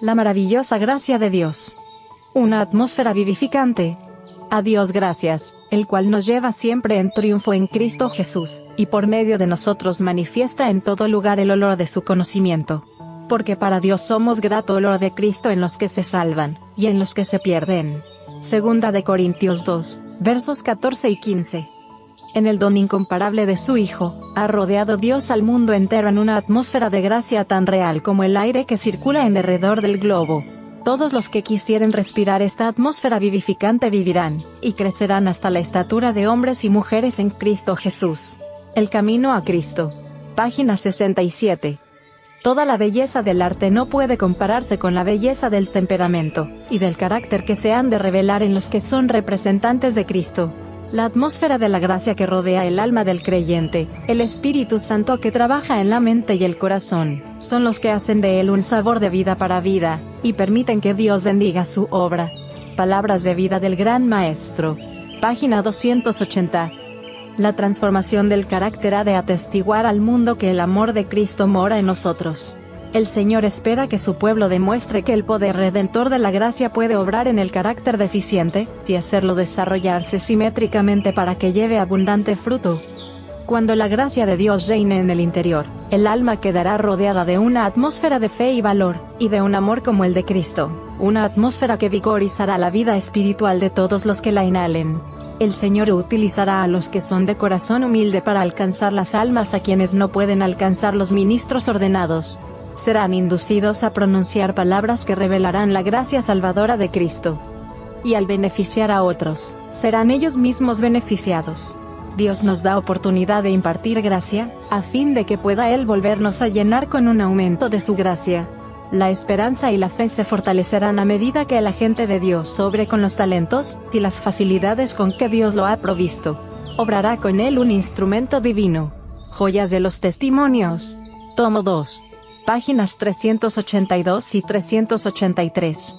La maravillosa gracia de Dios. Una atmósfera vivificante. A Dios gracias, el cual nos lleva siempre en triunfo en Cristo Jesús, y por medio de nosotros manifiesta en todo lugar el olor de su conocimiento. Porque para Dios somos grato olor de Cristo en los que se salvan, y en los que se pierden. Segunda de Corintios 2, versos 14 y 15 en el don incomparable de su Hijo, ha rodeado Dios al mundo entero en una atmósfera de gracia tan real como el aire que circula en derredor del globo. Todos los que quisieren respirar esta atmósfera vivificante vivirán, y crecerán hasta la estatura de hombres y mujeres en Cristo Jesús. El camino a Cristo. Página 67. Toda la belleza del arte no puede compararse con la belleza del temperamento, y del carácter que se han de revelar en los que son representantes de Cristo. La atmósfera de la gracia que rodea el alma del creyente, el Espíritu Santo que trabaja en la mente y el corazón, son los que hacen de él un sabor de vida para vida, y permiten que Dios bendiga su obra. Palabras de vida del Gran Maestro. Página 280. La transformación del carácter ha de atestiguar al mundo que el amor de Cristo mora en nosotros. El Señor espera que su pueblo demuestre que el poder redentor de la gracia puede obrar en el carácter deficiente, y hacerlo desarrollarse simétricamente para que lleve abundante fruto. Cuando la gracia de Dios reine en el interior, el alma quedará rodeada de una atmósfera de fe y valor, y de un amor como el de Cristo, una atmósfera que vigorizará la vida espiritual de todos los que la inhalen. El Señor utilizará a los que son de corazón humilde para alcanzar las almas a quienes no pueden alcanzar los ministros ordenados, serán inducidos a pronunciar palabras que revelarán la gracia salvadora de Cristo. Y al beneficiar a otros, serán ellos mismos beneficiados. Dios nos da oportunidad de impartir gracia, a fin de que pueda Él volvernos a llenar con un aumento de su gracia. La esperanza y la fe se fortalecerán a medida que la gente de Dios sobre con los talentos y las facilidades con que Dios lo ha provisto. Obrará con Él un instrumento divino. Joyas de los Testimonios. Tomo 2 páginas 382 y 383.